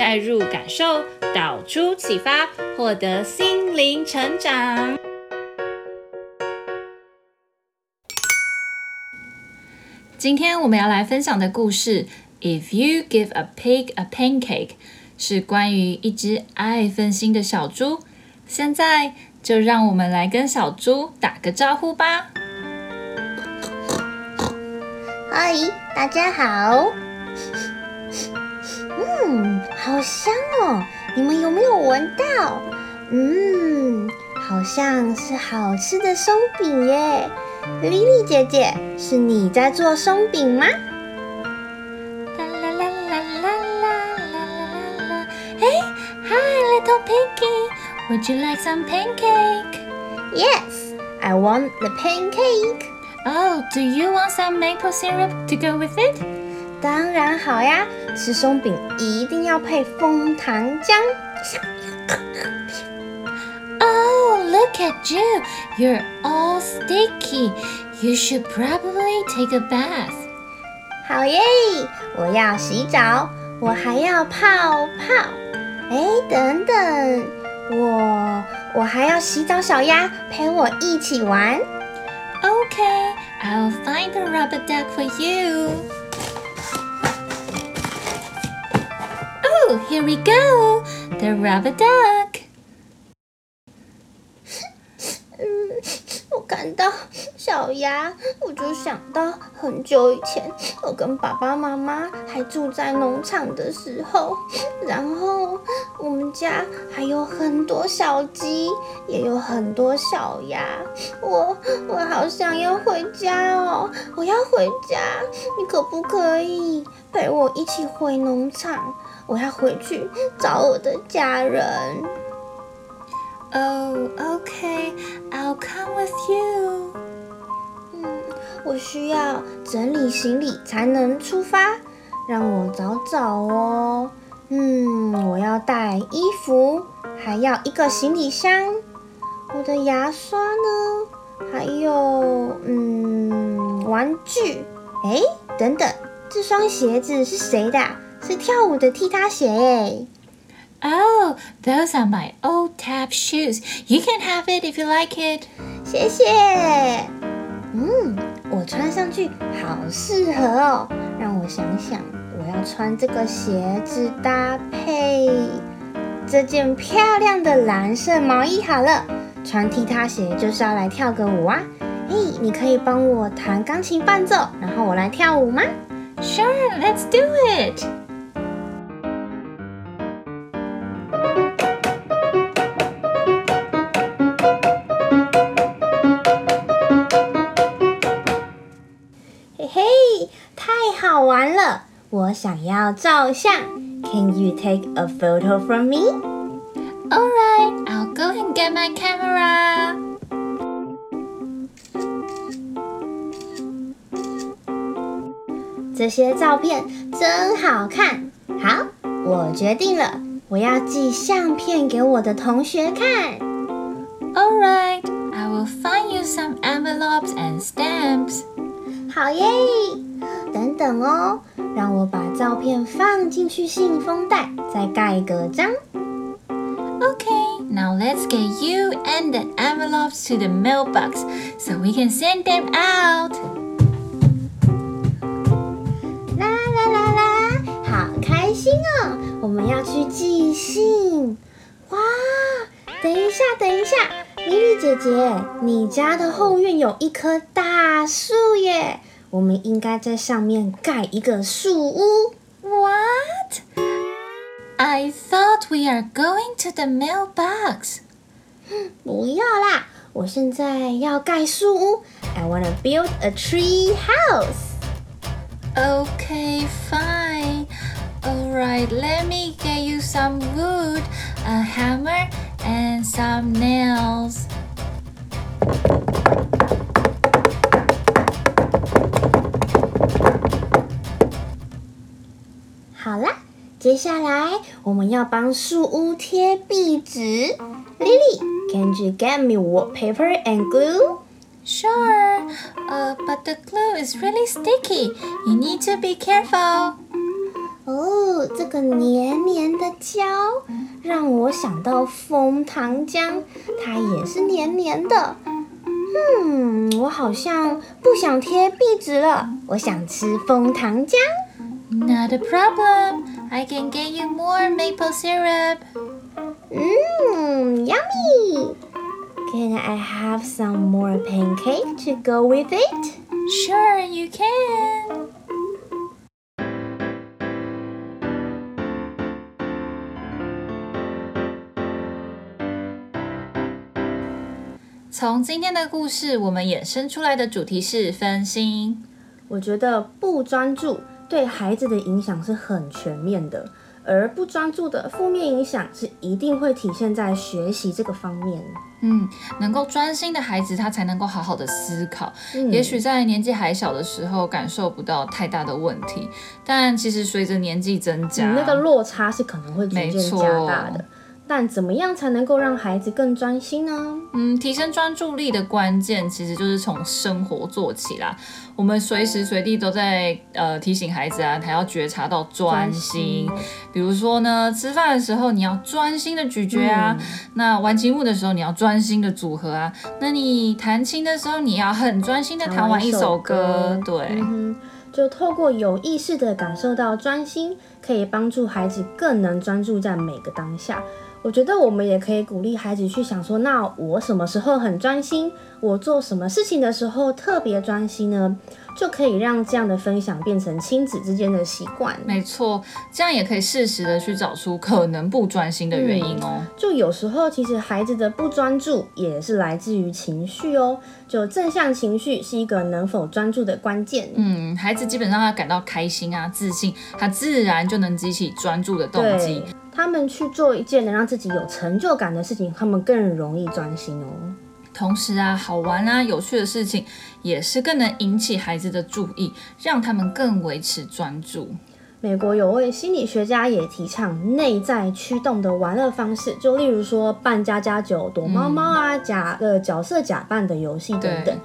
带入感受，导出启发，获得心灵成长。今天我们要来分享的故事，If you give a pig a pancake，是关于一只爱分心的小猪。现在就让我们来跟小猪打个招呼吧。嗨，大家好。嗯，好香哦！你们有没有闻到？嗯，好像是好吃的松饼耶。莉莉姐姐，是你在做松饼吗？啦啦啦啦啦啦啦啦啦！哎，Hi little Pinky, would you like some pancake？Yes，I want the pancake. Oh, do you want some maple syrup to go with it? 当然好呀，吃松饼一定要配枫糖浆。Oh, look at you! You're all sticky. You should probably take a bath. 好耶！我要洗澡，我还要泡泡。哎，等等，我我还要洗澡小鸭陪我一起玩。Okay, I'll find the rubber duck for you. Here we go, the rubber duck. 到小鸭，我就想到很久以前，我跟爸爸妈妈还住在农场的时候，然后我们家还有很多小鸡，也有很多小鸭。我我好想要回家哦，我要回家，你可不可以陪我一起回农场？我要回去找我的家人。Oh, okay, I'll come with you. 嗯，我需要整理行李才能出发，让我找找哦。嗯，我要带衣服，还要一个行李箱。我的牙刷呢？还有嗯，玩具。哎，等等，这双鞋子是谁的？是跳舞的踢踏鞋耶。Oh, those are my old tap shoes. You can have it if you like it. 谢谢。嗯，我穿上去好适合哦。让我想想，我要穿这个鞋子搭配这件漂亮的蓝色毛衣好了。穿踢踏鞋就是要来跳个舞啊。嘿，你可以帮我弹钢琴伴奏，然后我来跳舞吗？Sure, let's do it. 我想要照相，Can you take a photo from me? Alright, I'll go and get my camera. 这些照片真好看。好，我决定了，我要寄相片给我的同学看。Alright, I will find you some envelopes and stamps. 好耶！等等哦。 让我把照片放进去信封袋，再盖个章。Okay, now let's get you and the envelopes to the mailbox so we can send them out. 啦啦啦啦，好开心哦！我们要去寄信。哇，等一下，等一下，莉莉姐姐，你家的后院有一棵大树耶！我们应该在上面盖一个树屋。What? I thought we are going to the mailbox. 不要啦，我现在要盖树屋。I wanna build a tree house. Okay, fine. All Alright, let me get you some wood, a hammer, and some nails. 接下来我们要帮树屋贴壁纸。Lily, can you get me wallpaper and glue? Sure, uh, but the glue is really sticky. You need to be careful. 哦，这个黏黏的胶让我想到枫糖浆，它也是黏黏的。嗯，我好像不想贴壁纸了，我想吃枫糖浆。Not a problem. I can get you more maple syrup. 嗯，yummy. Can I have some more pancake to go with it? Sure, you can. 从今天的故事，我们衍生出来的主题是分心。我觉得不专注 对孩子的影响是很全面的，而不专注的负面影响是一定会体现在学习这个方面。嗯，能够专心的孩子，他才能够好好的思考。嗯，也许在年纪还小的时候，感受不到太大的问题，但其实随着年纪增加，嗯，那个落差是可能会逐渐加大的。但怎么样才能够让孩子更专心呢？嗯，提升专注力的关键其实就是从生活做起啦。我们随时随地都在呃提醒孩子啊，他要觉察到专心。专心。比如说呢，吃饭的时候你要专心的咀嚼啊，嗯、那玩积木的时候你要专心的组合啊，那你弹琴的时候你要很专心的弹完一首歌。首歌对、嗯，就透过有意识的感受到专心，可以帮助孩子更能专注在每个当下。我觉得我们也可以鼓励孩子去想说，那我什么时候很专心？我做什么事情的时候特别专心呢？就可以让这样的分享变成亲子之间的习惯。没错，这样也可以适时的去找出可能不专心的原因哦。嗯，就有时候其实孩子的不专注也是来自于情绪哦。就正向情绪是一个能否专注的关键。嗯，孩子基本上他感到开心啊、自信，他自然就能激起专注的动机。他们去做一件能让自己有成就感的事情，他们更容易专心哦。同时啊，好玩啊、有趣的事情也是更能引起孩子的注意，让他们更维持专注。美国有位心理学家也提倡内在驱动的玩乐方式，就例如说扮家家酒、躲猫猫啊、嗯、假的角色假扮的游戏等等。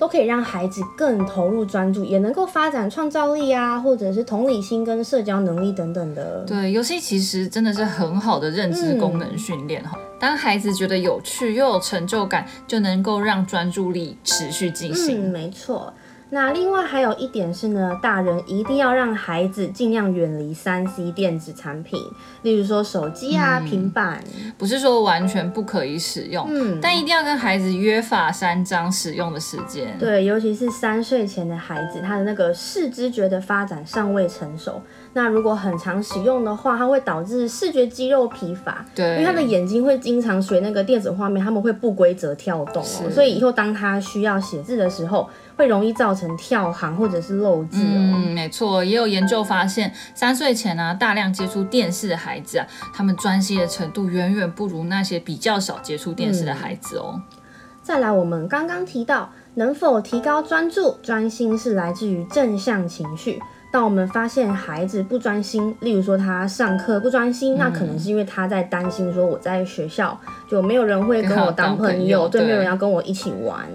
都可以让孩子更投入专注，也能够发展创造力啊，或者是同理心跟社交能力等等的。对，游戏其实真的是很好的认知功能训练哈。嗯、当孩子觉得有趣又有成就感，就能够让专注力持续进行。嗯，没错。那另外还有一点是呢，大人一定要让孩子尽量远离三 C 电子产品，例如说手机啊、嗯、平板，不是说完全不可以使用，嗯，但一定要跟孩子约法三章使用的时间。对，尤其是三岁前的孩子，他的那个视知觉的发展尚未成熟，那如果很常使用的话，它会导致视觉肌肉疲乏，对，因为他的眼睛会经常随那个电子画面，他们会不规则跳动哦，所以以后当他需要写字的时候，会容易造成跳行或者是漏字哦。嗯，没错，也有研究发现，三岁前呢、啊，大量接触电视的孩子啊，他们专心的程度远远不如那些比较少接触电视的孩子哦。嗯、再来，我们刚刚提到，能否提高专注、专心是来自于正向情绪。当我们发现孩子不专心，例如说他上课不专心，嗯、那可能是因为他在担心说我在学校就没有人会跟我当朋友，对，对，没有人要跟我一起玩。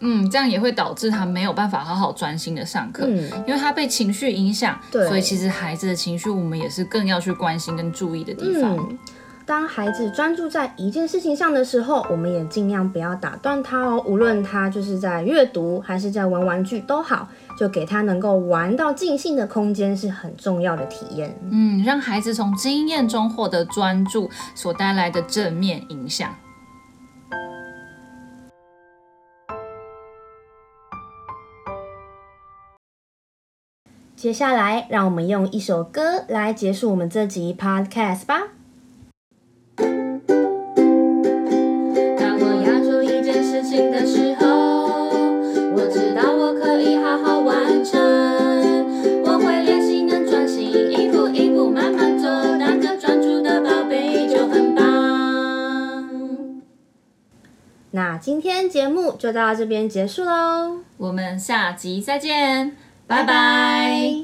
嗯，这样也会导致他没有办法好好专心的上课，嗯，因为他被情绪影响，对，所以其实孩子的情绪我们也是更要去关心跟注意的地方。嗯，当孩子专注在一件事情上的时候，我们也尽量不要打断他哦，无论他就是在阅读还是在玩玩具都好，就给他能够玩到尽兴的空间是很重要的体验。嗯，让孩子从经验中获得专注所带来的正面影响。接下来，让我们用一首歌来结束我们这集 Podcast 吧。好好完成。我会练习能专心一步一步慢慢走那个专注的宝贝就很棒。那今天节目就到这边结束喽。我们下集再见拜拜。